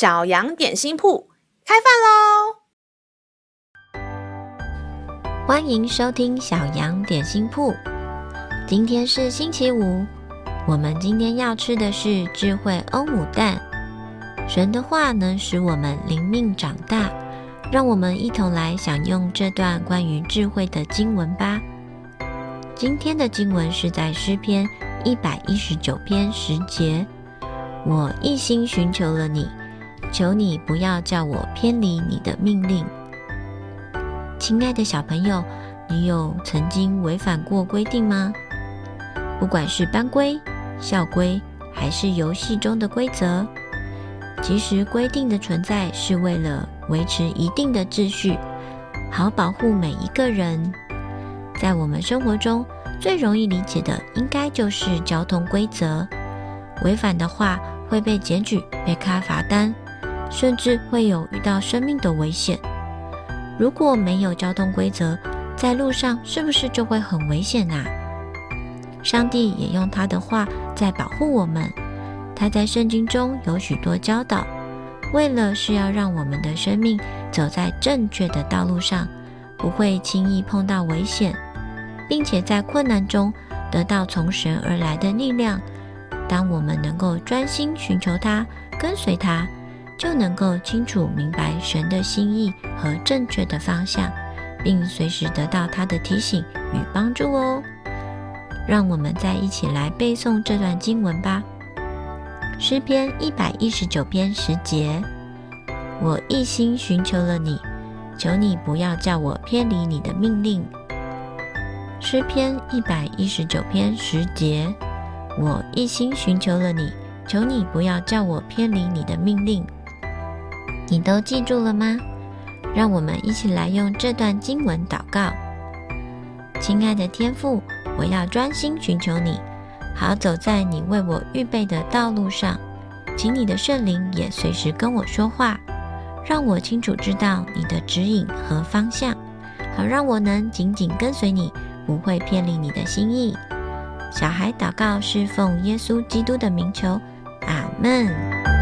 小羊点心铺开饭喽！欢迎收听小羊点心铺。今天是星期五，我们今天要吃的是智慧欧姆蛋。神的话能使我们灵命长大，让我们一同来享用这段关于智慧的经文吧。今天的经文是在诗篇一百一十九篇十节：“我一心寻求了你。”求你不要叫我偏离你的命令，亲爱的小朋友，你有曾经违反过规定吗？不管是班规、校规，还是游戏中的规则，其实规定的存在是为了维持一定的秩序，好保护每一个人。在我们生活中最容易理解的，应该就是交通规则，违反的话会被检举、被开罚单。甚至会有遇到生命的危险。如果没有交通规则，在路上是不是就会很危险啊？上帝也用他的话在保护我们。他在圣经中有许多教导，为了是要让我们的生命走在正确的道路上，不会轻易碰到危险，并且在困难中得到从神而来的力量。当我们能够专心寻求他，跟随他。就能够清楚明白神的心意和正确的方向，并随时得到他的提醒与帮助哦。让我们再一起来背诵这段经文吧。诗篇一百一十九篇十节：我一心寻求了你，求你不要叫我偏离你的命令。诗篇一百一十九篇十节：我一心寻求了你，求你不要叫我偏离你的命令。你都记住了吗？让我们一起来用这段经文祷告。亲爱的天父，我要专心寻求你，好走在你为我预备的道路上。请你的圣灵也随时跟我说话，让我清楚知道你的指引和方向，好让我能紧紧跟随你，不会偏离你的心意。小孩祷告是奉耶稣基督的名求，阿门。